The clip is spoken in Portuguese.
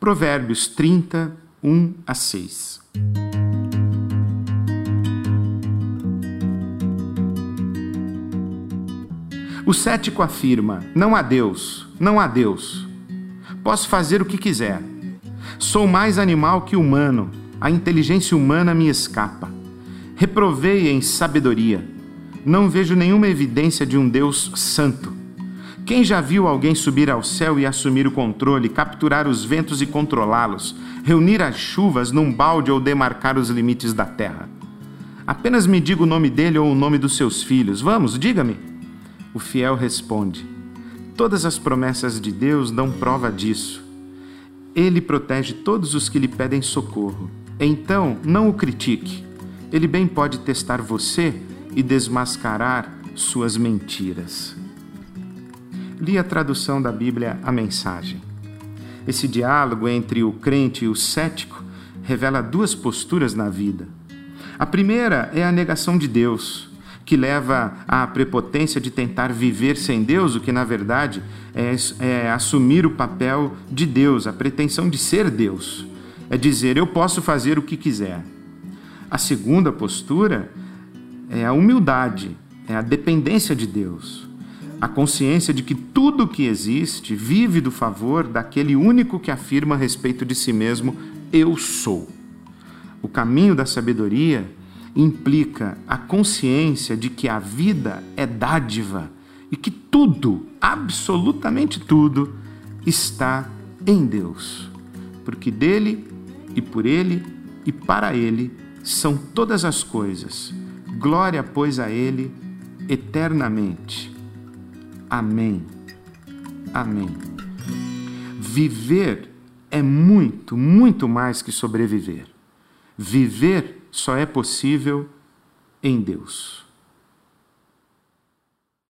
Provérbios 30, 1 a 6. O cético afirma: Não há Deus, não há Deus. Posso fazer o que quiser. Sou mais animal que humano, a inteligência humana me escapa. Reprovei em sabedoria. Não vejo nenhuma evidência de um Deus santo. Quem já viu alguém subir ao céu e assumir o controle, capturar os ventos e controlá-los, reunir as chuvas num balde ou demarcar os limites da terra? Apenas me diga o nome dele ou o nome dos seus filhos. Vamos, diga-me. O fiel responde: Todas as promessas de Deus dão prova disso. Ele protege todos os que lhe pedem socorro. Então, não o critique. Ele bem pode testar você e desmascarar suas mentiras. Li a tradução da Bíblia A Mensagem. Esse diálogo entre o crente e o cético revela duas posturas na vida. A primeira é a negação de Deus que leva à prepotência de tentar viver sem Deus, o que na verdade é, é assumir o papel de Deus, a pretensão de ser Deus. É dizer, eu posso fazer o que quiser. A segunda postura é a humildade, é a dependência de Deus, a consciência de que tudo que existe vive do favor daquele único que afirma a respeito de si mesmo: Eu sou. O caminho da sabedoria implica a consciência de que a vida é dádiva e que tudo, absolutamente tudo, está em Deus. Porque dele e por ele e para ele são todas as coisas. Glória, pois, a ele eternamente. Amém. Amém. Viver é muito, muito mais que sobreviver. Viver só é possível em Deus.